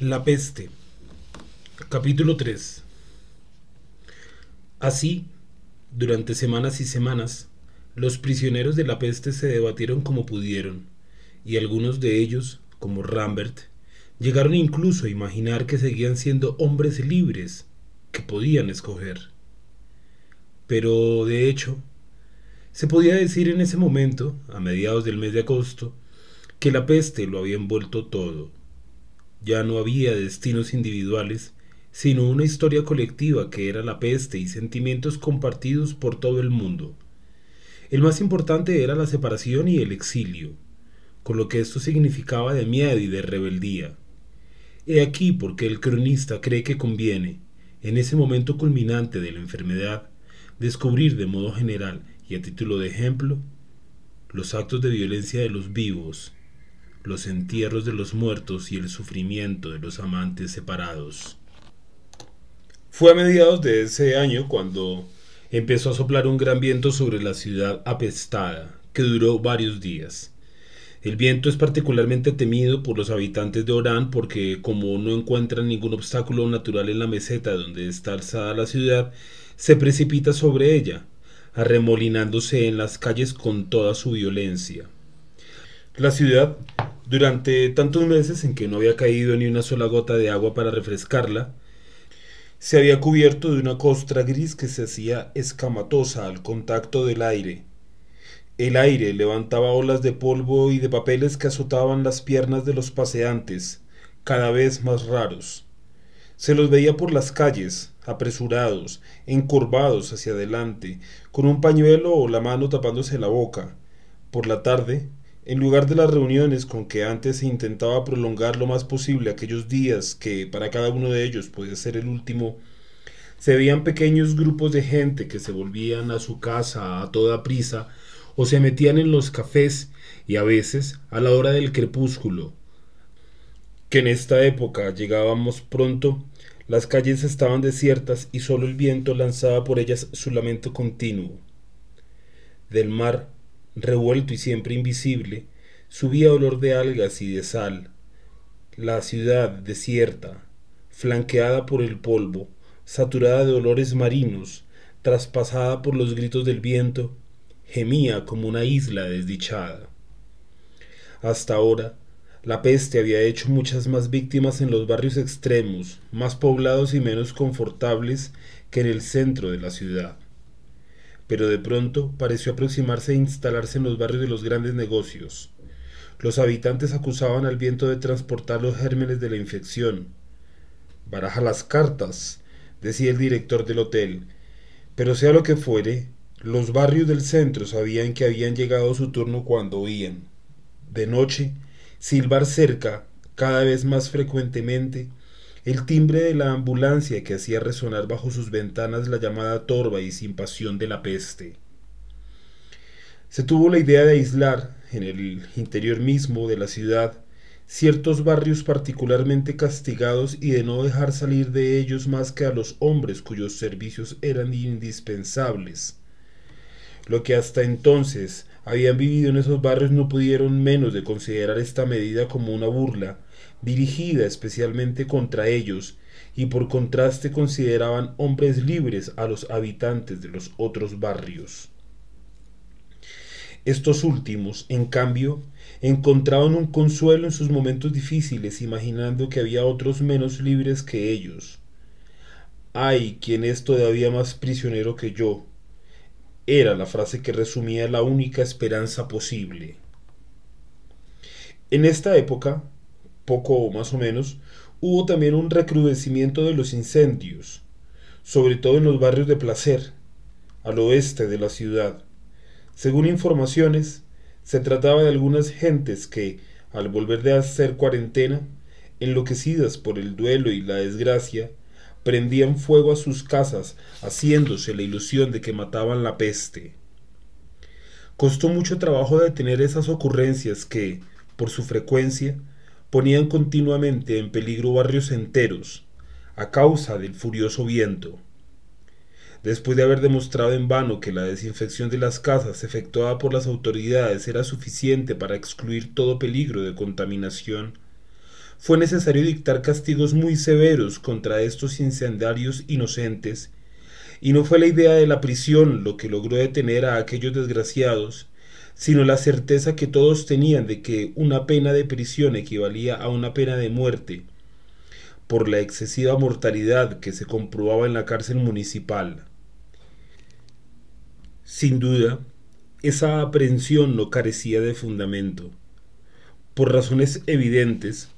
La peste. Capítulo 3. Así, durante semanas y semanas, los prisioneros de la peste se debatieron como pudieron, y algunos de ellos, como Rambert, llegaron incluso a imaginar que seguían siendo hombres libres, que podían escoger. Pero, de hecho, se podía decir en ese momento, a mediados del mes de agosto, que la peste lo había envuelto todo ya no había destinos individuales, sino una historia colectiva que era la peste y sentimientos compartidos por todo el mundo. El más importante era la separación y el exilio, con lo que esto significaba de miedo y de rebeldía. He aquí porque el cronista cree que conviene, en ese momento culminante de la enfermedad, descubrir de modo general y a título de ejemplo los actos de violencia de los vivos los entierros de los muertos y el sufrimiento de los amantes separados. Fue a mediados de ese año cuando empezó a soplar un gran viento sobre la ciudad apestada, que duró varios días. El viento es particularmente temido por los habitantes de Orán porque como no encuentran ningún obstáculo natural en la meseta donde está alzada la ciudad, se precipita sobre ella, arremolinándose en las calles con toda su violencia. La ciudad durante tantos meses en que no había caído ni una sola gota de agua para refrescarla, se había cubierto de una costra gris que se hacía escamatosa al contacto del aire. El aire levantaba olas de polvo y de papeles que azotaban las piernas de los paseantes, cada vez más raros. Se los veía por las calles, apresurados, encorvados hacia adelante, con un pañuelo o la mano tapándose la boca. Por la tarde, en lugar de las reuniones con que antes se intentaba prolongar lo más posible aquellos días que para cada uno de ellos podía ser el último, se veían pequeños grupos de gente que se volvían a su casa a toda prisa o se metían en los cafés y a veces a la hora del crepúsculo, que en esta época llegábamos pronto, las calles estaban desiertas y solo el viento lanzaba por ellas su lamento continuo. Del mar revuelto y siempre invisible, subía olor de algas y de sal. La ciudad desierta, flanqueada por el polvo, saturada de olores marinos, traspasada por los gritos del viento, gemía como una isla desdichada. Hasta ahora, la peste había hecho muchas más víctimas en los barrios extremos, más poblados y menos confortables que en el centro de la ciudad pero de pronto pareció aproximarse e instalarse en los barrios de los grandes negocios. Los habitantes acusaban al viento de transportar los gérmenes de la infección. Baraja las cartas, decía el director del hotel. Pero sea lo que fuere, los barrios del centro sabían que habían llegado su turno cuando oían, de noche, silbar cerca, cada vez más frecuentemente, el timbre de la ambulancia que hacía resonar bajo sus ventanas la llamada torva y sin pasión de la peste. Se tuvo la idea de aislar, en el interior mismo de la ciudad, ciertos barrios particularmente castigados y de no dejar salir de ellos más que a los hombres cuyos servicios eran indispensables. Lo que hasta entonces habían vivido en esos barrios no pudieron menos de considerar esta medida como una burla, dirigida especialmente contra ellos, y por contraste consideraban hombres libres a los habitantes de los otros barrios. Estos últimos, en cambio, encontraban un consuelo en sus momentos difíciles, imaginando que había otros menos libres que ellos. Ay, quien es todavía más prisionero que yo. Era la frase que resumía la única esperanza posible. En esta época, poco o más o menos, hubo también un recrudecimiento de los incendios, sobre todo en los barrios de placer, al oeste de la ciudad. Según informaciones, se trataba de algunas gentes que, al volver de hacer cuarentena, enloquecidas por el duelo y la desgracia, prendían fuego a sus casas, haciéndose la ilusión de que mataban la peste. Costó mucho trabajo detener esas ocurrencias que, por su frecuencia, ponían continuamente en peligro barrios enteros, a causa del furioso viento. Después de haber demostrado en vano que la desinfección de las casas efectuada por las autoridades era suficiente para excluir todo peligro de contaminación, fue necesario dictar castigos muy severos contra estos incendiarios inocentes, y no fue la idea de la prisión lo que logró detener a aquellos desgraciados, sino la certeza que todos tenían de que una pena de prisión equivalía a una pena de muerte, por la excesiva mortalidad que se comprobaba en la cárcel municipal. Sin duda, esa aprehensión no carecía de fundamento. Por razones evidentes,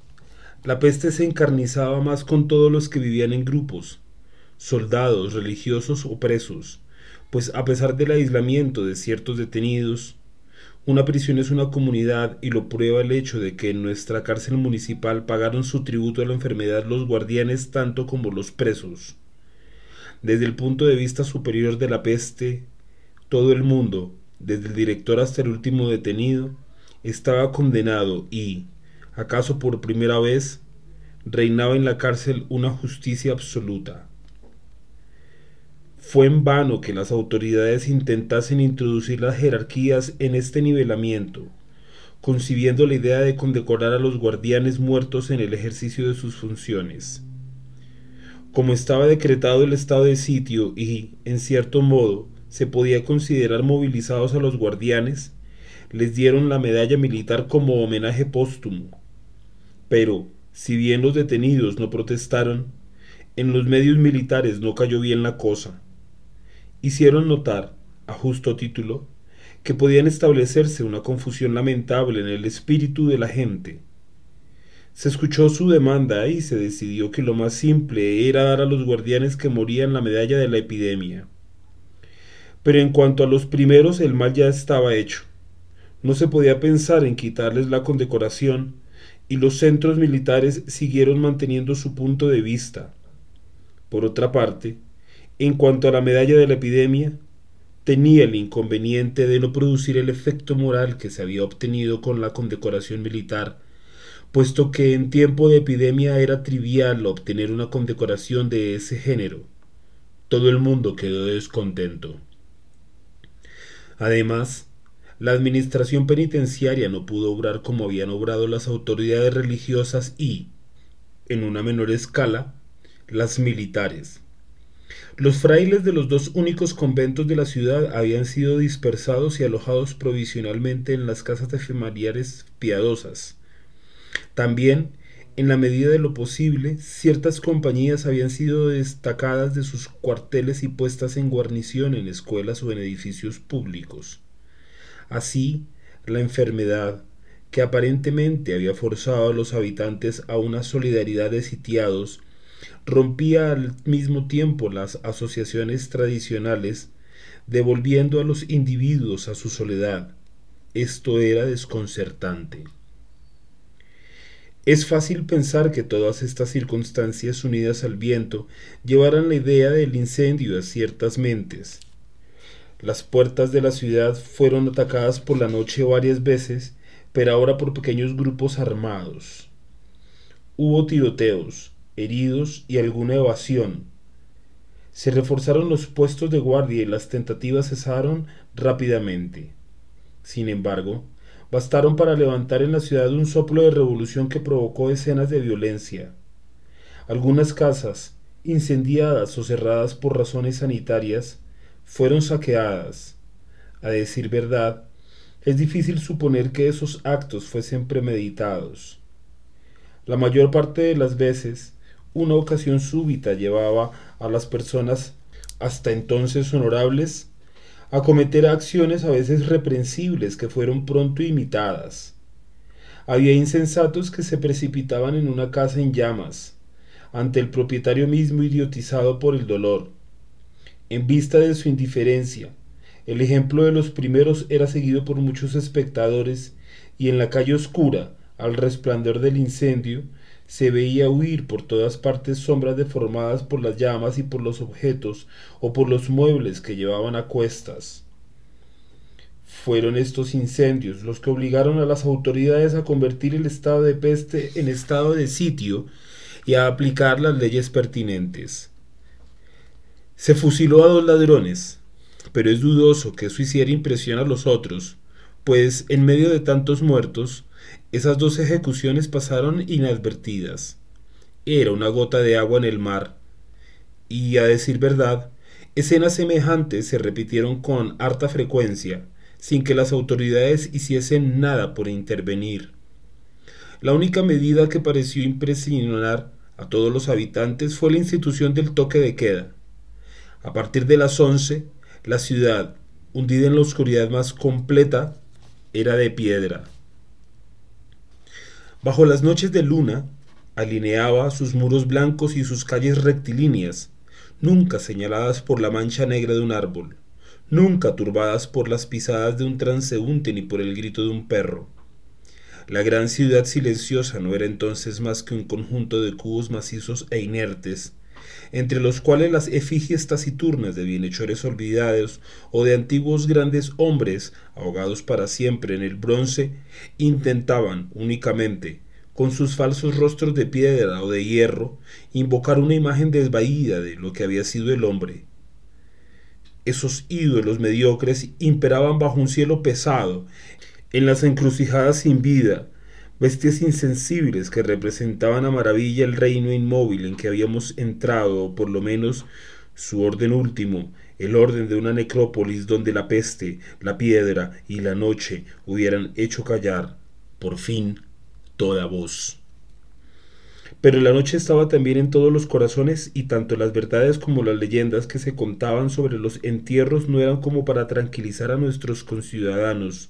la peste se encarnizaba más con todos los que vivían en grupos, soldados, religiosos o presos, pues a pesar del aislamiento de ciertos detenidos, una prisión es una comunidad y lo prueba el hecho de que en nuestra cárcel municipal pagaron su tributo a la enfermedad los guardianes tanto como los presos. Desde el punto de vista superior de la peste, todo el mundo, desde el director hasta el último detenido, estaba condenado y, acaso por primera vez, reinaba en la cárcel una justicia absoluta. Fue en vano que las autoridades intentasen introducir las jerarquías en este nivelamiento, concibiendo la idea de condecorar a los guardianes muertos en el ejercicio de sus funciones. Como estaba decretado el estado de sitio y, en cierto modo, se podía considerar movilizados a los guardianes, les dieron la medalla militar como homenaje póstumo. Pero, si bien los detenidos no protestaron, en los medios militares no cayó bien la cosa hicieron notar, a justo título, que podían establecerse una confusión lamentable en el espíritu de la gente. Se escuchó su demanda y se decidió que lo más simple era dar a los guardianes que morían la medalla de la epidemia. Pero en cuanto a los primeros el mal ya estaba hecho. No se podía pensar en quitarles la condecoración y los centros militares siguieron manteniendo su punto de vista. Por otra parte, en cuanto a la medalla de la epidemia, tenía el inconveniente de no producir el efecto moral que se había obtenido con la condecoración militar, puesto que en tiempo de epidemia era trivial obtener una condecoración de ese género. Todo el mundo quedó descontento. Además, la administración penitenciaria no pudo obrar como habían obrado las autoridades religiosas y, en una menor escala, las militares. Los frailes de los dos únicos conventos de la ciudad habían sido dispersados y alojados provisionalmente en las casas de piadosas. También, en la medida de lo posible, ciertas compañías habían sido destacadas de sus cuarteles y puestas en guarnición en escuelas o en edificios públicos. Así, la enfermedad, que aparentemente había forzado a los habitantes a una solidaridad de sitiados, rompía al mismo tiempo las asociaciones tradicionales, devolviendo a los individuos a su soledad. Esto era desconcertante. Es fácil pensar que todas estas circunstancias unidas al viento llevaran la idea del incendio a ciertas mentes. Las puertas de la ciudad fueron atacadas por la noche varias veces, pero ahora por pequeños grupos armados. Hubo tiroteos, heridos y alguna evasión. Se reforzaron los puestos de guardia y las tentativas cesaron rápidamente. Sin embargo, bastaron para levantar en la ciudad un soplo de revolución que provocó escenas de violencia. Algunas casas, incendiadas o cerradas por razones sanitarias, fueron saqueadas. A decir verdad, es difícil suponer que esos actos fuesen premeditados. La mayor parte de las veces, una ocasión súbita llevaba a las personas hasta entonces honorables a cometer acciones a veces reprensibles que fueron pronto imitadas. Había insensatos que se precipitaban en una casa en llamas, ante el propietario mismo idiotizado por el dolor. En vista de su indiferencia, el ejemplo de los primeros era seguido por muchos espectadores y en la calle oscura, al resplandor del incendio, se veía huir por todas partes sombras deformadas por las llamas y por los objetos o por los muebles que llevaban a cuestas. Fueron estos incendios los que obligaron a las autoridades a convertir el estado de peste en estado de sitio y a aplicar las leyes pertinentes. Se fusiló a dos ladrones, pero es dudoso que eso hiciera impresión a los otros, pues en medio de tantos muertos, Esas dos ejecuciones pasaron inadvertidas. Era una gota de agua en el mar. Y a decir verdad, escenas semejantes se repitieron con harta frecuencia, sin que las autoridades hiciesen nada por intervenir. La única medida que pareció impresionar a todos los habitantes fue la institución del toque de queda. A partir de las once, la ciudad, hundida en la oscuridad más completa, era de piedra. Bajo las noches de luna, alineaba sus muros blancos y sus calles rectilíneas, nunca señaladas por la mancha negra de un árbol, nunca turbadas por las pisadas de un transeúnte ni por el grito de un perro. La gran ciudad silenciosa no era entonces más que un conjunto de cubos macizos e inertes, entre los cuales las efigies taciturnas de bienhechores olvidados o de antiguos grandes hombres, ahogados para siempre en el bronce, intentaban únicamente, con sus falsos rostros de piedra o de hierro, invocar una imagen desvaída de lo que había sido el hombre. Esos ídolos mediocres imperaban bajo un cielo pesado, en las encrucijadas sin vida, bestias insensibles que representaban a maravilla el reino inmóvil en que habíamos entrado, o por lo menos su orden último, el orden de una necrópolis donde la peste, la piedra y la noche hubieran hecho callar, por fin, toda voz. Pero la noche estaba también en todos los corazones y tanto las verdades como las leyendas que se contaban sobre los entierros no eran como para tranquilizar a nuestros conciudadanos,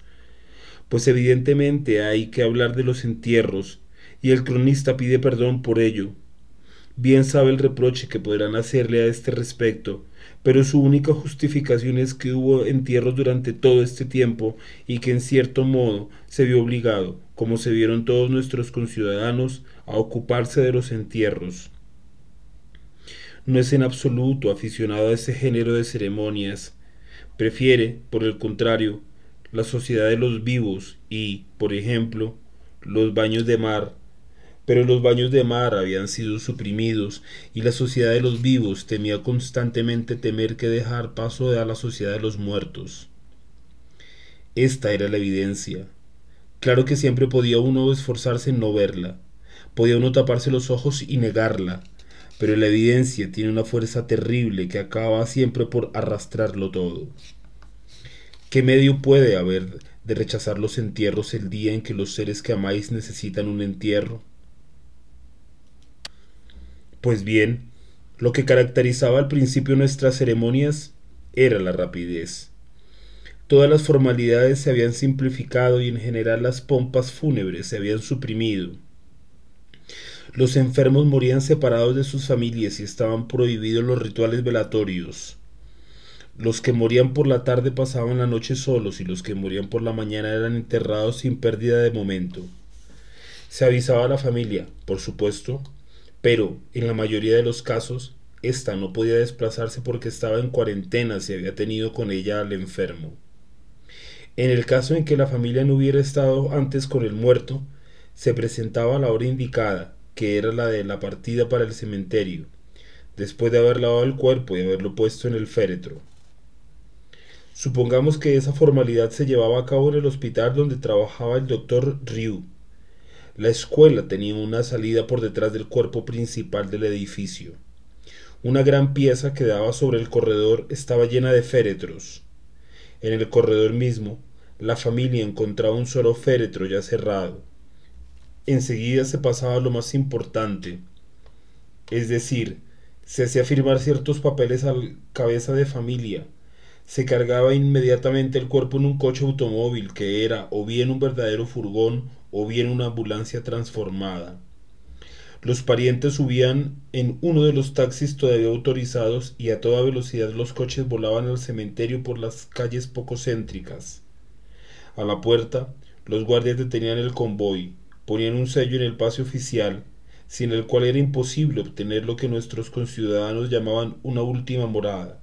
pues evidentemente hay que hablar de los entierros, y el cronista pide perdón por ello. Bien sabe el reproche que podrán hacerle a este respecto, pero su única justificación es que hubo entierros durante todo este tiempo y que en cierto modo se vio obligado, como se vieron todos nuestros conciudadanos, a ocuparse de los entierros. No es en absoluto aficionado a ese género de ceremonias. Prefiere, por el contrario, la sociedad de los vivos y, por ejemplo, los baños de mar, pero los baños de mar habían sido suprimidos y la sociedad de los vivos temía constantemente temer que dejar paso a la sociedad de los muertos. Esta era la evidencia. Claro que siempre podía uno esforzarse en no verla, podía uno taparse los ojos y negarla, pero la evidencia tiene una fuerza terrible que acaba siempre por arrastrarlo todo. ¿Qué medio puede haber de rechazar los entierros el día en que los seres que amáis necesitan un entierro? Pues bien, lo que caracterizaba al principio nuestras ceremonias era la rapidez. Todas las formalidades se habían simplificado y en general las pompas fúnebres se habían suprimido. Los enfermos morían separados de sus familias y estaban prohibidos los rituales velatorios. Los que morían por la tarde pasaban la noche solos y los que morían por la mañana eran enterrados sin pérdida de momento. Se avisaba a la familia, por supuesto, pero en la mayoría de los casos, ésta no podía desplazarse porque estaba en cuarentena si había tenido con ella al enfermo. En el caso en que la familia no hubiera estado antes con el muerto, se presentaba la hora indicada, que era la de la partida para el cementerio, después de haber lavado el cuerpo y haberlo puesto en el féretro. Supongamos que esa formalidad se llevaba a cabo en el hospital donde trabajaba el doctor Ryu. La escuela tenía una salida por detrás del cuerpo principal del edificio. Una gran pieza que daba sobre el corredor estaba llena de féretros. En el corredor mismo, la familia encontraba un solo féretro ya cerrado. Enseguida se pasaba lo más importante, es decir, se hacía firmar ciertos papeles al cabeza de familia, se cargaba inmediatamente el cuerpo en un coche automóvil que era o bien un verdadero furgón o bien una ambulancia transformada. Los parientes subían en uno de los taxis todavía autorizados y a toda velocidad los coches volaban al cementerio por las calles poco céntricas. A la puerta, los guardias detenían el convoy, ponían un sello en el pase oficial, sin el cual era imposible obtener lo que nuestros conciudadanos llamaban una última morada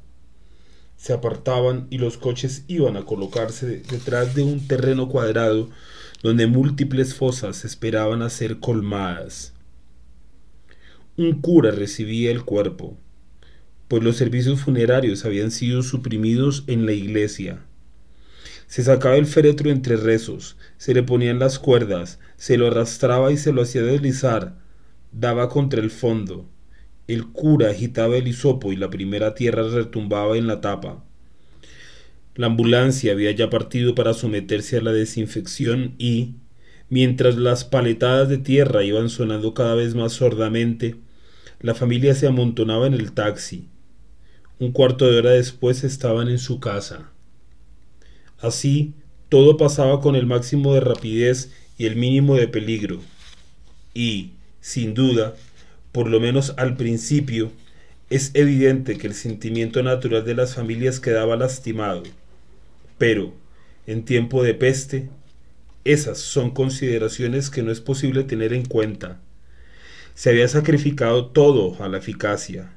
se apartaban y los coches iban a colocarse detrás de un terreno cuadrado donde múltiples fosas esperaban a ser colmadas. Un cura recibía el cuerpo, pues los servicios funerarios habían sido suprimidos en la iglesia. Se sacaba el féretro entre rezos, se le ponían las cuerdas, se lo arrastraba y se lo hacía deslizar, daba contra el fondo. El cura agitaba el hisopo y la primera tierra retumbaba en la tapa. La ambulancia había ya partido para someterse a la desinfección y, mientras las paletadas de tierra iban sonando cada vez más sordamente, la familia se amontonaba en el taxi. Un cuarto de hora después estaban en su casa. Así, todo pasaba con el máximo de rapidez y el mínimo de peligro. Y, sin duda, por lo menos al principio, es evidente que el sentimiento natural de las familias quedaba lastimado. Pero, en tiempo de peste, esas son consideraciones que no es posible tener en cuenta. Se había sacrificado todo a la eficacia.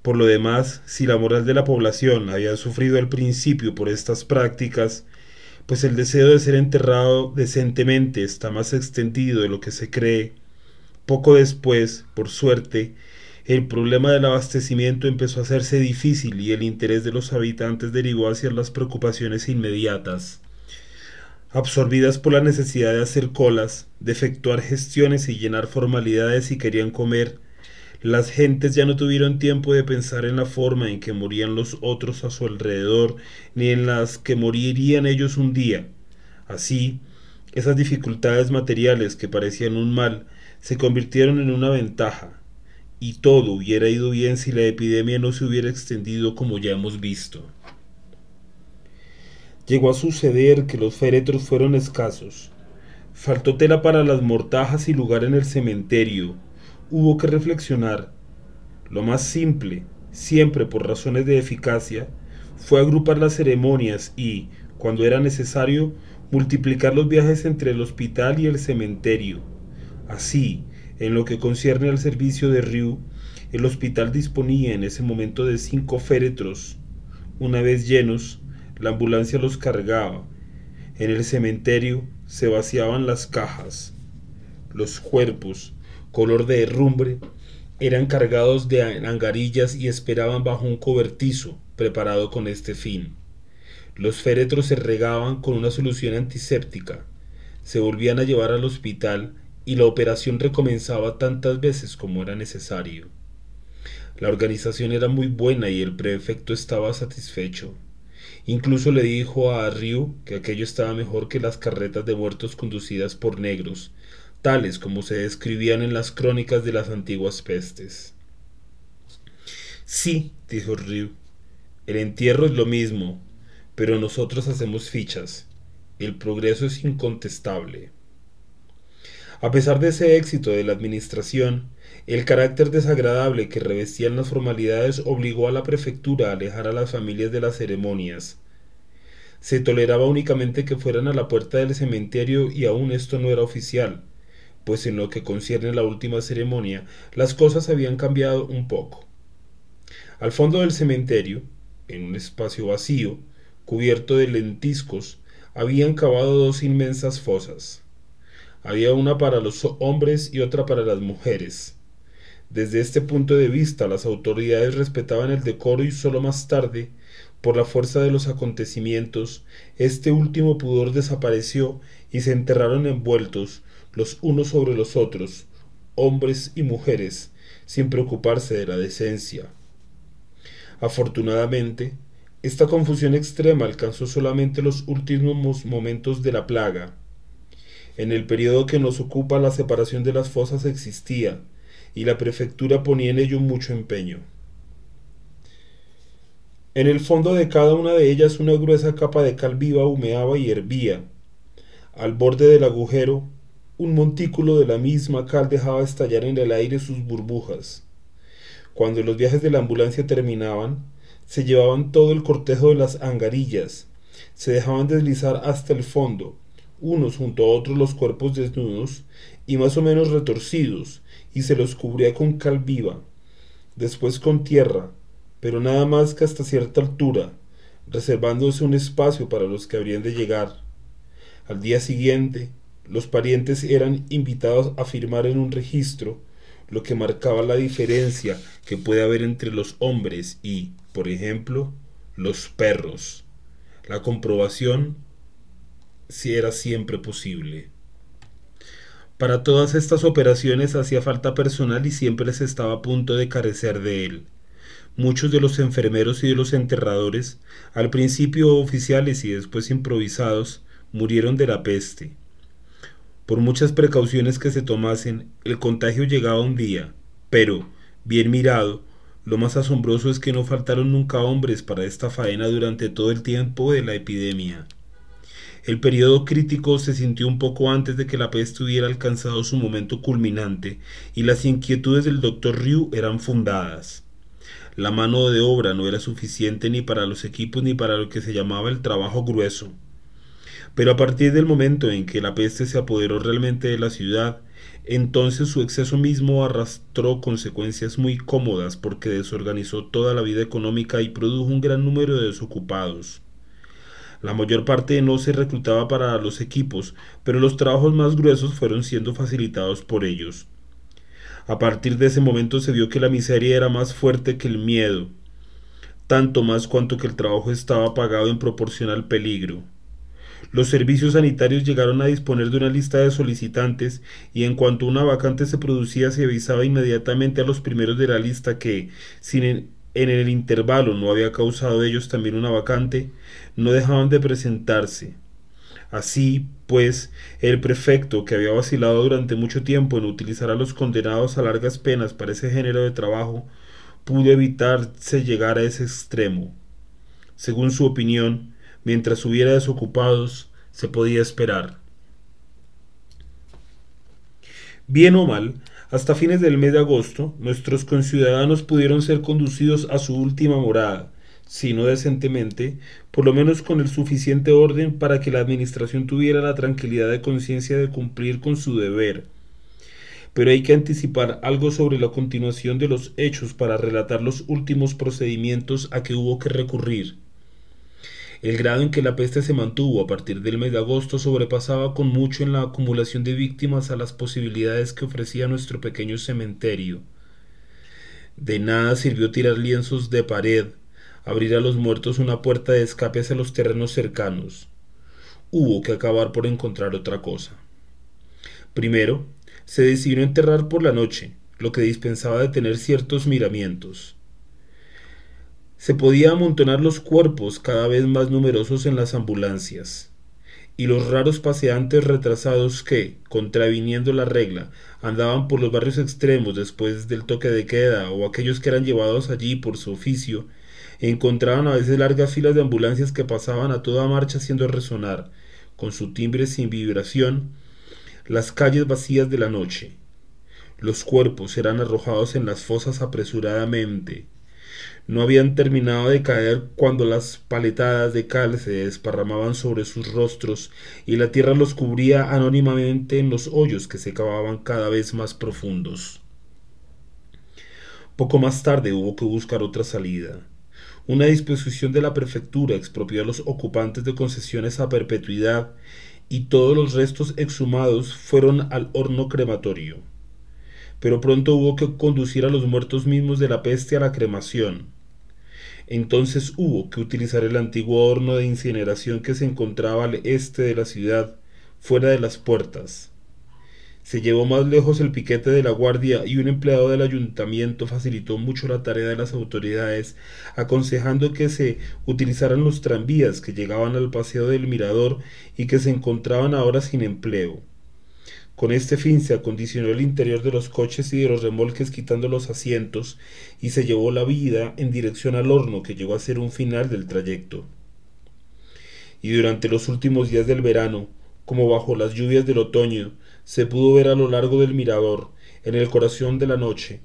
Por lo demás, si la moral de la población había sufrido al principio por estas prácticas, pues el deseo de ser enterrado decentemente está más extendido de lo que se cree. Poco después, por suerte, el problema del abastecimiento empezó a hacerse difícil y el interés de los habitantes derivó hacia las preocupaciones inmediatas. Absorbidas por la necesidad de hacer colas, de efectuar gestiones y llenar formalidades si querían comer, las gentes ya no tuvieron tiempo de pensar en la forma en que morían los otros a su alrededor, ni en las que morirían ellos un día. Así, esas dificultades materiales que parecían un mal se convirtieron en una ventaja, y todo hubiera ido bien si la epidemia no se hubiera extendido como ya hemos visto. Llegó a suceder que los féretros fueron escasos. Faltó tela para las mortajas y lugar en el cementerio, hubo que reflexionar. Lo más simple, siempre por razones de eficacia, fue agrupar las ceremonias y, cuando era necesario, multiplicar los viajes entre el hospital y el cementerio. Así, en lo que concierne al servicio de Ryu, el hospital disponía en ese momento de cinco féretros. Una vez llenos, la ambulancia los cargaba. En el cementerio se vaciaban las cajas. Los cuerpos, color de herrumbre, eran cargados de angarillas y esperaban bajo un cobertizo preparado con este fin. Los féretros se regaban con una solución antiséptica, se volvían a llevar al hospital y la operación recomenzaba tantas veces como era necesario. La organización era muy buena y el prefecto estaba satisfecho. Incluso le dijo a Ryu que aquello estaba mejor que las carretas de muertos conducidas por negros, tales como se describían en las crónicas de las antiguas pestes. Sí, dijo Ryu, el entierro es lo mismo, pero nosotros hacemos fichas. El progreso es incontestable. A pesar de ese éxito de la administración, el carácter desagradable que revestían las formalidades obligó a la prefectura a alejar a las familias de las ceremonias. Se toleraba únicamente que fueran a la puerta del cementerio y aún esto no era oficial, pues en lo que concierne a la última ceremonia, las cosas habían cambiado un poco. Al fondo del cementerio, en un espacio vacío, cubierto de lentiscos, habían cavado dos inmensas fosas. Había una para los hombres y otra para las mujeres. Desde este punto de vista, las autoridades respetaban el decoro y sólo más tarde, por la fuerza de los acontecimientos, este último pudor desapareció y se enterraron envueltos, los unos sobre los otros, hombres y mujeres, sin preocuparse de la decencia. Afortunadamente, esta confusión extrema alcanzó solamente los últimos momentos de la plaga. En el periodo que nos ocupa la separación de las fosas existía, y la prefectura ponía en ello mucho empeño. En el fondo de cada una de ellas una gruesa capa de cal viva humeaba y hervía. Al borde del agujero un montículo de la misma cal dejaba estallar en el aire sus burbujas. Cuando los viajes de la ambulancia terminaban, se llevaban todo el cortejo de las angarillas, se dejaban deslizar hasta el fondo, unos junto a otros los cuerpos desnudos y más o menos retorcidos, y se los cubría con cal viva, después con tierra, pero nada más que hasta cierta altura, reservándose un espacio para los que habrían de llegar. Al día siguiente, los parientes eran invitados a firmar en un registro lo que marcaba la diferencia que puede haber entre los hombres y, por ejemplo, los perros. La comprobación si era siempre posible. Para todas estas operaciones hacía falta personal y siempre les estaba a punto de carecer de él. Muchos de los enfermeros y de los enterradores, al principio oficiales y después improvisados, murieron de la peste. Por muchas precauciones que se tomasen, el contagio llegaba un día, pero, bien mirado, lo más asombroso es que no faltaron nunca hombres para esta faena durante todo el tiempo de la epidemia. El periodo crítico se sintió un poco antes de que la peste hubiera alcanzado su momento culminante, y las inquietudes del doctor Ryu eran fundadas. La mano de obra no era suficiente ni para los equipos ni para lo que se llamaba el trabajo grueso. Pero a partir del momento en que la peste se apoderó realmente de la ciudad, entonces su exceso mismo arrastró consecuencias muy cómodas porque desorganizó toda la vida económica y produjo un gran número de desocupados. La mayor parte no se reclutaba para los equipos, pero los trabajos más gruesos fueron siendo facilitados por ellos. A partir de ese momento se vio que la miseria era más fuerte que el miedo, tanto más cuanto que el trabajo estaba pagado en proporción al peligro. Los servicios sanitarios llegaron a disponer de una lista de solicitantes y en cuanto una vacante se producía se avisaba inmediatamente a los primeros de la lista que, si en, el intervalo no había causado ellos también una vacante, no dejaban de presentarse. Así, pues, el prefecto, que había vacilado durante mucho tiempo en utilizar a los condenados a largas penas para ese género de trabajo, pudo evitarse llegar a ese extremo. Según su opinión, mientras hubiera desocupados, se podía esperar. Bien o mal, hasta fines del mes de agosto, nuestros conciudadanos pudieron ser conducidos a su última morada, si no decentemente, por lo menos con el suficiente orden para que la Administración tuviera la tranquilidad de conciencia de cumplir con su deber. Pero hay que anticipar algo sobre la continuación de los hechos para relatar los últimos procedimientos a que hubo que recurrir. El grado en que la peste se mantuvo a partir del mes de agosto sobrepasaba con mucho en la acumulación de víctimas a las posibilidades que ofrecía nuestro pequeño cementerio. De nada sirvió tirar lienzos de pared, abrir a los muertos una puerta de escape hacia los terrenos cercanos. Hubo que acabar por encontrar otra cosa. Primero, se decidió enterrar por la noche, lo que dispensaba de tener ciertos miramientos. Se podía amontonar los cuerpos cada vez más numerosos en las ambulancias, y los raros paseantes retrasados que, contraviniendo la regla, andaban por los barrios extremos después del toque de queda, o aquellos que eran llevados allí por su oficio, encontraban a veces largas filas de ambulancias que pasaban a toda marcha haciendo resonar, con su timbre sin vibración, las calles vacías de la noche. Los cuerpos eran arrojados en las fosas apresuradamente. No habían terminado de caer cuando las paletadas de cal se desparramaban sobre sus rostros y la tierra los cubría anónimamente en los hoyos que se cavaban cada vez más profundos. Poco más tarde hubo que buscar otra salida. Una disposición de la prefectura expropió a los ocupantes de concesiones a perpetuidad y todos los restos exhumados fueron al horno crematorio. Pero pronto hubo que conducir a los muertos mismos de la peste a la cremación. Entonces hubo que utilizar el antiguo horno de incineración que se encontraba al este de la ciudad, fuera de las puertas. Se llevó más lejos el piquete de la guardia y un empleado del ayuntamiento facilitó mucho la tarea de las autoridades, aconsejando que se utilizaran los tranvías que llegaban al paseo del mirador y que se encontraban ahora sin empleo. Con este fin se acondicionó el interior de los coches y de los remolques quitando los asientos y se llevó la vida en dirección al horno que llegó a ser un final del trayecto. Y durante los últimos días del verano, como bajo las lluvias del otoño, se pudo ver a lo largo del mirador, en el corazón de la noche,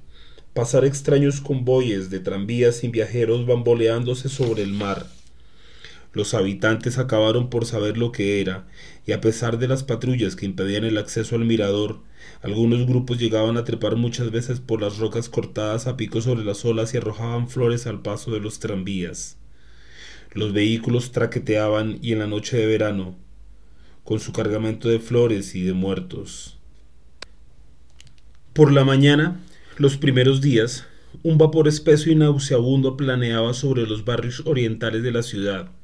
pasar extraños convoyes de tranvías sin viajeros bamboleándose sobre el mar. Los habitantes acabaron por saber lo que era, y a pesar de las patrullas que impedían el acceso al mirador, algunos grupos llegaban a trepar muchas veces por las rocas cortadas a pico sobre las olas y arrojaban flores al paso de los tranvías. Los vehículos traqueteaban y en la noche de verano, con su cargamento de flores y de muertos. Por la mañana, los primeros días, un vapor espeso y nauseabundo planeaba sobre los barrios orientales de la ciudad.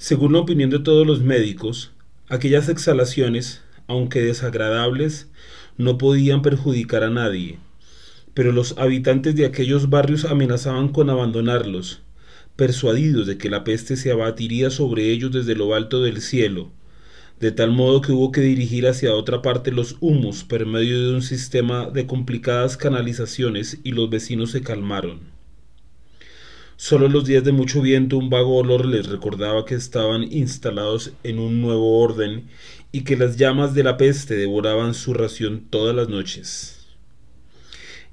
Según la opinión de todos los médicos, aquellas exhalaciones, aunque desagradables, no podían perjudicar a nadie, pero los habitantes de aquellos barrios amenazaban con abandonarlos, persuadidos de que la peste se abatiría sobre ellos desde lo alto del cielo, de tal modo que hubo que dirigir hacia otra parte los humos por medio de un sistema de complicadas canalizaciones y los vecinos se calmaron. Solo los días de mucho viento un vago olor les recordaba que estaban instalados en un nuevo orden y que las llamas de la peste devoraban su ración todas las noches.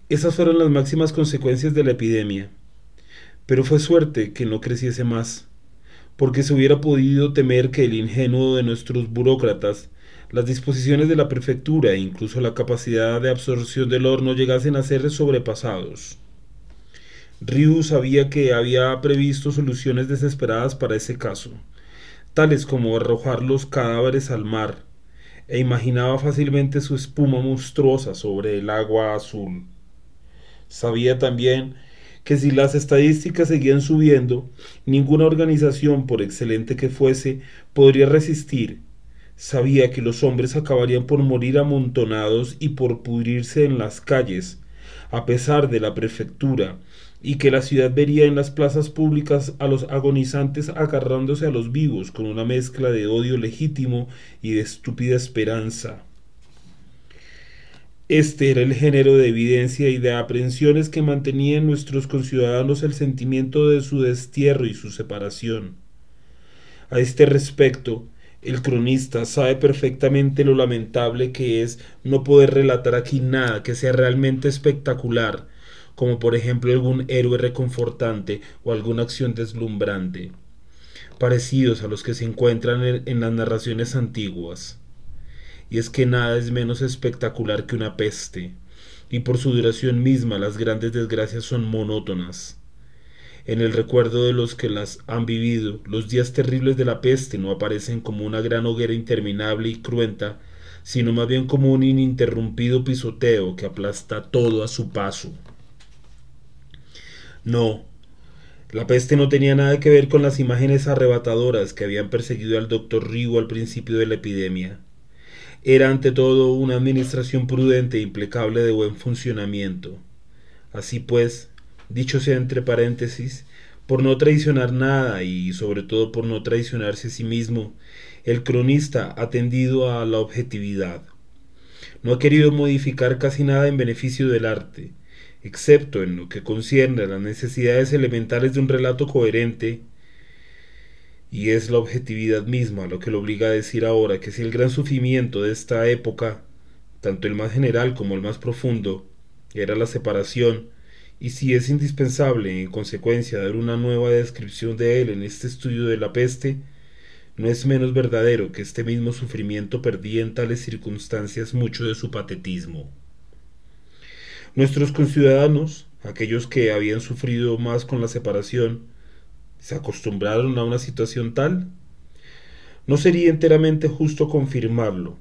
Esas fueron las máximas consecuencias de la epidemia. Pero fue suerte que no creciese más, porque se hubiera podido temer que el ingenuo de nuestros burócratas, las disposiciones de la prefectura e incluso la capacidad de absorción del horno llegasen a ser sobrepasados. Ryu sabía que había previsto soluciones desesperadas para ese caso, tales como arrojar los cadáveres al mar, e imaginaba fácilmente su espuma monstruosa sobre el agua azul. Sabía también que si las estadísticas seguían subiendo, ninguna organización, por excelente que fuese, podría resistir. Sabía que los hombres acabarían por morir amontonados y por pudrirse en las calles, a pesar de la prefectura, y que la ciudad vería en las plazas públicas a los agonizantes agarrándose a los vivos con una mezcla de odio legítimo y de estúpida esperanza. Este era el género de evidencia y de aprensiones que mantenía en nuestros conciudadanos el sentimiento de su destierro y su separación. A este respecto, el cronista sabe perfectamente lo lamentable que es no poder relatar aquí nada que sea realmente espectacular, como por ejemplo algún héroe reconfortante o alguna acción deslumbrante, parecidos a los que se encuentran en, las narraciones antiguas. Y es que nada es menos espectacular que una peste, y por su duración misma las grandes desgracias son monótonas. En el recuerdo de los que las han vivido, los días terribles de la peste no aparecen como una gran hoguera interminable y cruenta, sino más bien como un ininterrumpido pisoteo que aplasta todo a su paso. No, la peste no tenía nada que ver con las imágenes arrebatadoras que habían perseguido al doctor Rigo al principio de la epidemia. Era ante todo una administración prudente e implacable de buen funcionamiento. Así pues, dicho sea entre paréntesis, por no traicionar nada y sobre todo por no traicionarse a sí mismo, el cronista ha tendido a la objetividad. No ha querido modificar casi nada en beneficio del arte, excepto en lo que concierne a las necesidades elementales de un relato coherente, y es la objetividad misma lo que lo obliga a decir ahora que si el gran sufrimiento de esta época, tanto el más general como el más profundo, era la separación, y si es indispensable en consecuencia dar una nueva descripción de él en este estudio de la peste, no es menos verdadero que este mismo sufrimiento perdía en tales circunstancias mucho de su patetismo. Nuestros conciudadanos, aquellos que habían sufrido más con la separación, ¿se acostumbraron a una situación tal? No sería enteramente justo confirmarlo.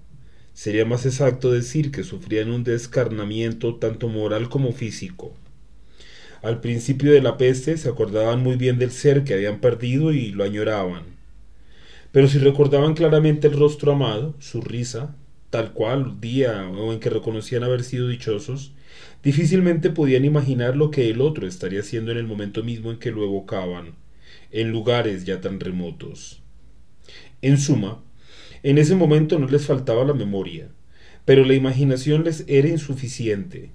Sería más exacto decir que sufrían un descarnamiento tanto moral como físico. Al principio de la peste se acordaban muy bien del ser que habían perdido y lo añoraban. Pero si recordaban claramente el rostro amado, su risa, tal cual día o en que reconocían haber sido dichosos, Difícilmente podían imaginar lo que el otro estaría haciendo en el momento mismo en que lo evocaban, en lugares ya tan remotos. En suma, en ese momento no les faltaba la memoria, pero la imaginación les era insuficiente.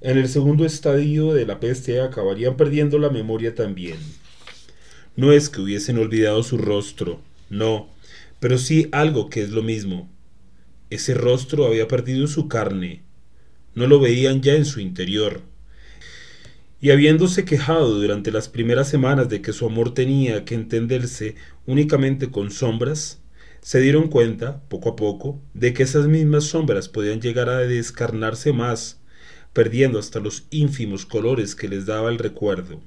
En el segundo estadio de la peste acabarían perdiendo la memoria también. No es que hubiesen olvidado su rostro, no, pero sí algo que es lo mismo. Ese rostro había perdido su carne, no lo veían ya en su interior. Y habiéndose quejado durante las primeras semanas de que su amor tenía que entenderse únicamente con sombras, se dieron cuenta, poco a poco, de que esas mismas sombras podían llegar a descarnarse más, perdiendo hasta los ínfimos colores que les daba el recuerdo.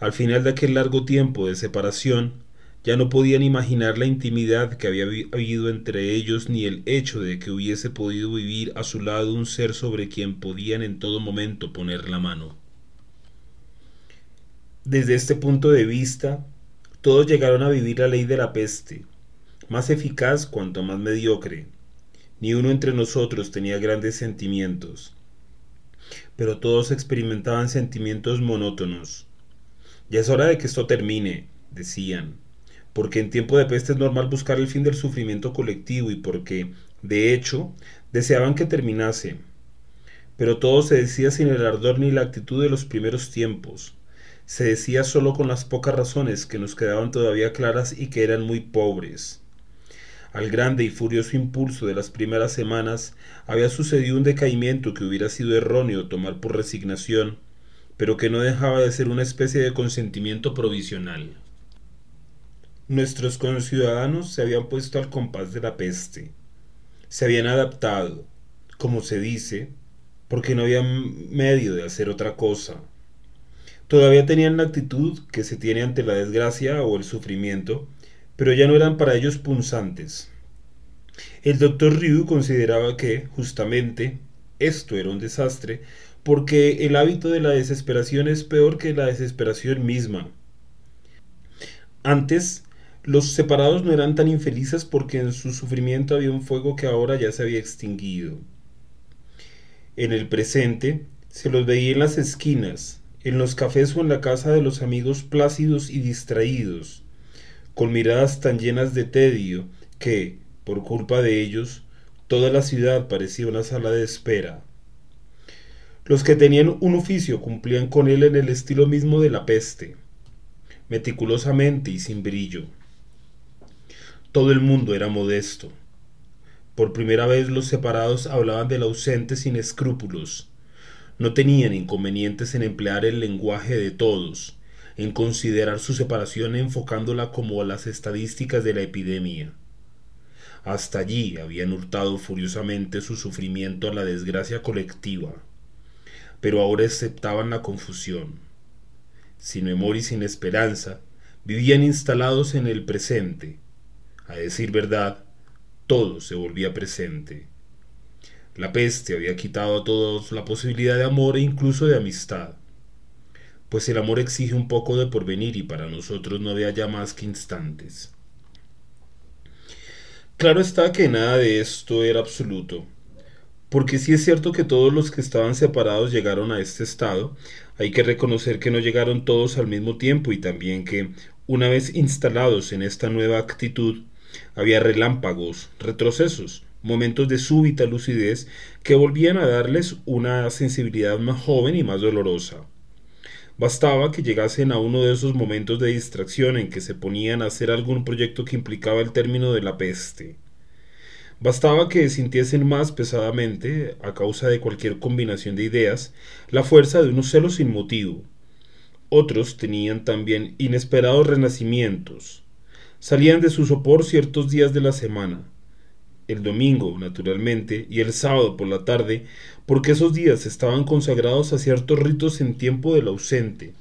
Al final de aquel largo tiempo de separación, ya no podían imaginar la intimidad que había habido entre ellos ni el hecho de que hubiese podido vivir a su lado un ser sobre quien podían en todo momento poner la mano. Desde este punto de vista, todos llegaron a vivir la ley de la peste, más eficaz cuanto más mediocre. Ni uno entre nosotros tenía grandes sentimientos, pero todos experimentaban sentimientos monótonos. Ya es hora de que esto termine, decían, porque en tiempo de peste es normal buscar el fin del sufrimiento colectivo y porque, de hecho, deseaban que terminase. Pero todo se decía sin el ardor ni la actitud de los primeros tiempos. Se decía solo con las pocas razones que nos quedaban todavía claras y que eran muy pobres. Al grande y furioso impulso de las primeras semanas había sucedido un decaimiento que hubiera sido erróneo tomar por resignación, pero que no dejaba de ser una especie de consentimiento provisional. Nuestros conciudadanos se habían puesto al compás de la peste, se habían adaptado, como se dice, porque no había medio de hacer otra cosa. Todavía tenían la actitud que se tiene ante la desgracia o el sufrimiento, pero ya no eran para ellos punzantes. El doctor Ryu consideraba que, justamente, esto era un desastre, porque el hábito de la desesperación es peor que la desesperación misma. Antes, los separados no eran tan infelices porque en su sufrimiento había un fuego que ahora ya se había extinguido. En el presente se los veía en las esquinas, en los cafés o en la casa de los amigos plácidos y distraídos, con miradas tan llenas de tedio que, por culpa de ellos, toda la ciudad parecía una sala de espera. Los que tenían un oficio cumplían con él en el estilo mismo de la peste, meticulosamente y sin brillo. Todo el mundo era modesto. Por primera vez los separados hablaban del ausente sin escrúpulos. No tenían inconvenientes en emplear el lenguaje de todos, en considerar su separación enfocándola como las estadísticas de la epidemia. Hasta allí habían hurtado furiosamente su sufrimiento a la desgracia colectiva, pero ahora aceptaban la confusión. Sin memoria y sin esperanza, vivían instalados en el presente, a decir verdad, todo se volvía presente. La peste había quitado a todos la posibilidad de amor e incluso de amistad, pues el amor exige un poco de porvenir y para nosotros no había ya más que instantes. Claro está que nada de esto era absoluto, porque si es cierto que todos los que estaban separados llegaron a este estado, hay que reconocer que no llegaron todos al mismo tiempo y también que, una vez instalados en esta nueva actitud, había relámpagos, retrocesos, momentos de súbita lucidez que volvían a darles una sensibilidad más joven y más dolorosa. Bastaba que llegasen a uno de esos momentos de distracción en que se ponían a hacer algún proyecto que implicaba el término de la peste. Bastaba que sintiesen más pesadamente, a causa de cualquier combinación de ideas, la fuerza de unos celos sin motivo. Otros tenían también inesperados renacimientos, Salían de su sopor ciertos días de la semana, el domingo, naturalmente, y el sábado por la tarde, porque esos días estaban consagrados a ciertos ritos en tiempo del ausente.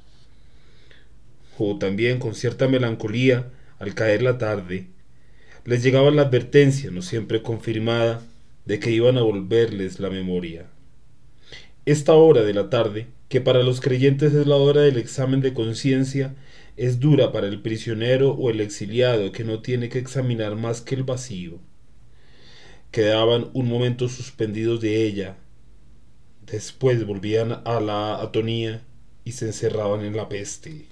O también con cierta melancolía, al caer la tarde, les llegaba la advertencia, no siempre confirmada, de que iban a volverles la memoria. Esta hora de la tarde, que para los creyentes es la hora del examen de conciencia, es dura para el prisionero o el exiliado que no tiene que examinar más que el vacío. Quedaban un momento suspendidos de ella, después volvían a la atonía y se encerraban en la peste.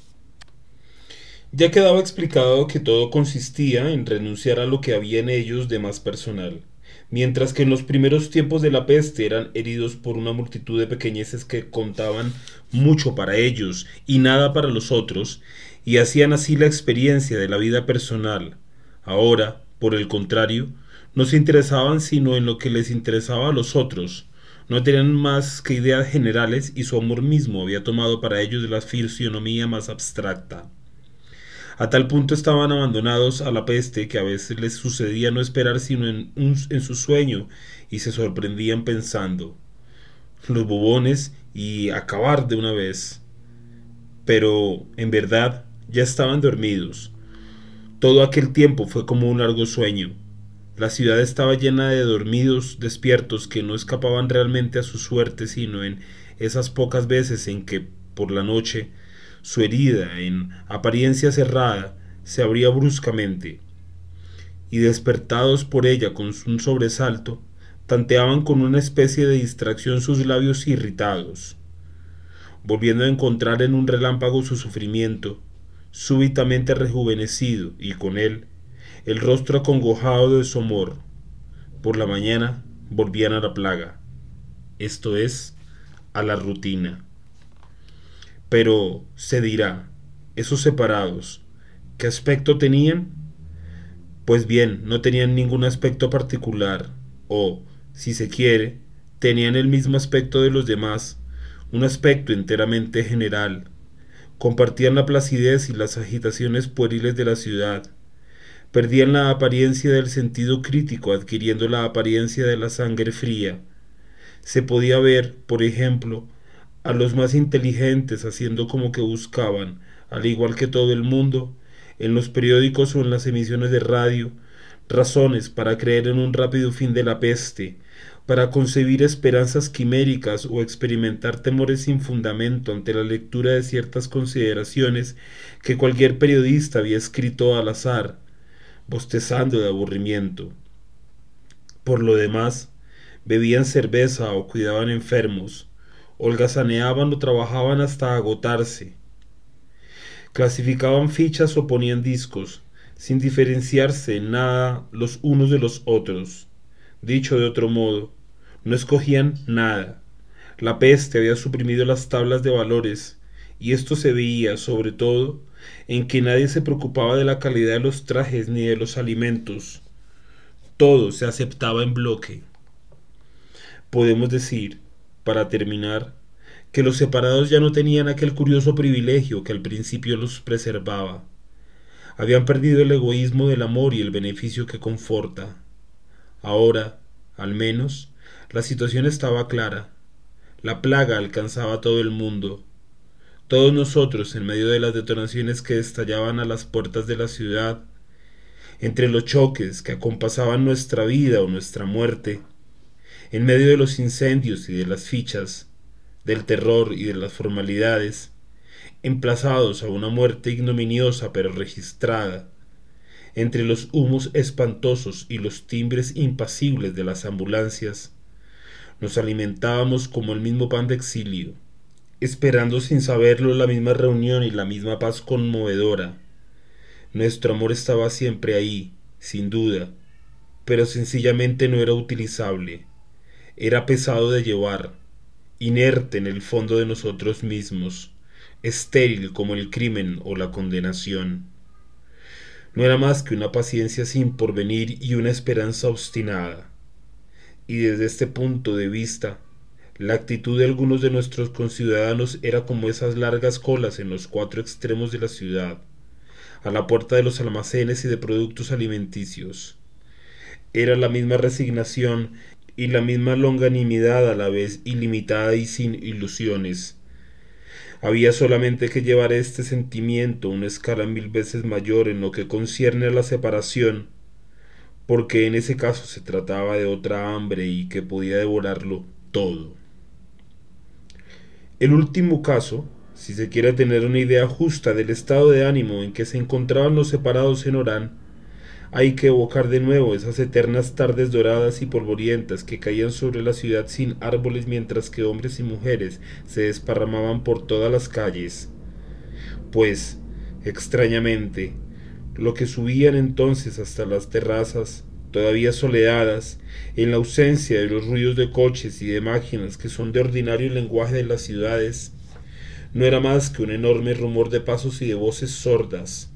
Ya quedaba explicado que todo consistía en renunciar a lo que había en ellos de más personal, mientras que en los primeros tiempos de la peste eran heridos por una multitud de pequeñeces que contaban mucho para ellos y nada para los otros, y hacían así la experiencia de la vida personal. Ahora, por el contrario, no se interesaban sino en lo que les interesaba a los otros, no tenían más que ideas generales y su amor mismo había tomado para ellos la fisionomía más abstracta. A tal punto estaban abandonados a la peste que a veces les sucedía no esperar sino en, en su sueño y se sorprendían pensando los bobones y acabar de una vez. Pero, en verdad, ya estaban dormidos. Todo aquel tiempo fue como un largo sueño. La ciudad estaba llena de dormidos despiertos que no escapaban realmente a su suerte sino en esas pocas veces en que, por la noche, su herida, en apariencia cerrada, se abría bruscamente, y despertados por ella con un sobresalto, tanteaban con una especie de distracción sus labios irritados, volviendo a encontrar en un relámpago su sufrimiento, súbitamente rejuvenecido, y con él el rostro acongojado de su amor. Por la mañana volvían a la plaga, esto es, a la rutina. Pero se dirá, esos separados, ¿qué aspecto tenían? Pues bien, no tenían ningún aspecto particular, o, si se quiere, tenían el mismo aspecto de los demás, un aspecto enteramente general. Compartían la placidez y las agitaciones pueriles de la ciudad. Perdían la apariencia del sentido crítico adquiriendo la apariencia de la sangre fría. Se podía ver, por ejemplo, a los más inteligentes haciendo como que buscaban, al igual que todo el mundo, en los periódicos o en las emisiones de radio, razones para creer en un rápido fin de la peste, para concebir esperanzas quiméricas o experimentar temores sin fundamento ante la lectura de ciertas consideraciones que cualquier periodista había escrito al azar, bostezando de aburrimiento. Por lo demás, bebían cerveza o cuidaban enfermos, holgazaneaban o trabajaban hasta agotarse, clasificaban fichas o ponían discos, sin diferenciarse en nada los unos de los otros. Dicho de otro modo, no escogían nada. La peste había suprimido las tablas de valores, y esto se veía, sobre todo, en que nadie se preocupaba de la calidad de los trajes ni de los alimentos. Todo se aceptaba en bloque. Podemos decir, para terminar, que los separados ya no tenían aquel curioso privilegio que al principio los preservaba. Habían perdido el egoísmo del amor y el beneficio que conforta. Ahora, al menos, la situación estaba clara. La plaga alcanzaba a todo el mundo. Todos nosotros, en medio de las detonaciones que estallaban a las puertas de la ciudad, entre los choques que acompasaban nuestra vida o nuestra muerte, en medio de los incendios y de las fichas, del terror y de las formalidades, emplazados a una muerte ignominiosa pero registrada, entre los humos espantosos y los timbres impasibles de las ambulancias, nos alimentábamos como el mismo pan de exilio, esperando sin saberlo la misma reunión y la misma paz conmovedora. Nuestro amor estaba siempre ahí, sin duda, pero sencillamente no era utilizable, era pesado de llevar, inerte en el fondo de nosotros mismos, estéril como el crimen o la condenación. No era más que una paciencia sin porvenir y una esperanza obstinada y desde este punto de vista, la actitud de algunos de nuestros conciudadanos era como esas largas colas en los cuatro extremos de la ciudad, a la puerta de los almacenes y de productos alimenticios. Era la misma resignación y la misma longanimidad a la vez ilimitada y sin ilusiones. Había solamente que llevar este sentimiento a una escala mil veces mayor en lo que concierne a la separación porque en ese caso se trataba de otra hambre y que podía devorarlo todo. El último caso, si se quiere tener una idea justa del estado de ánimo en que se encontraban los separados en Orán, hay que evocar de nuevo esas eternas tardes doradas y polvorientas que caían sobre la ciudad sin árboles mientras que hombres y mujeres se desparramaban por todas las calles. Pues, extrañamente, lo que subían entonces hasta las terrazas, todavía soleadas, en la ausencia de los ruidos de coches y de máquinas que son de ordinario lenguaje de las ciudades, no era más que un enorme rumor de pasos y de voces sordas,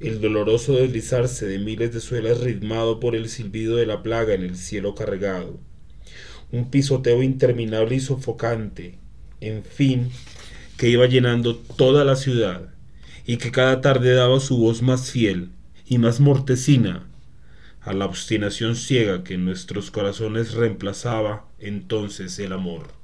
el doloroso deslizarse de miles de suelas ritmado por el silbido de la plaga en el cielo cargado, un pisoteo interminable y sofocante, en fin, que iba llenando toda la ciudad, y que cada tarde daba su voz más fiel y más mortecina a la obstinación ciega que en nuestros corazones reemplazaba entonces el amor.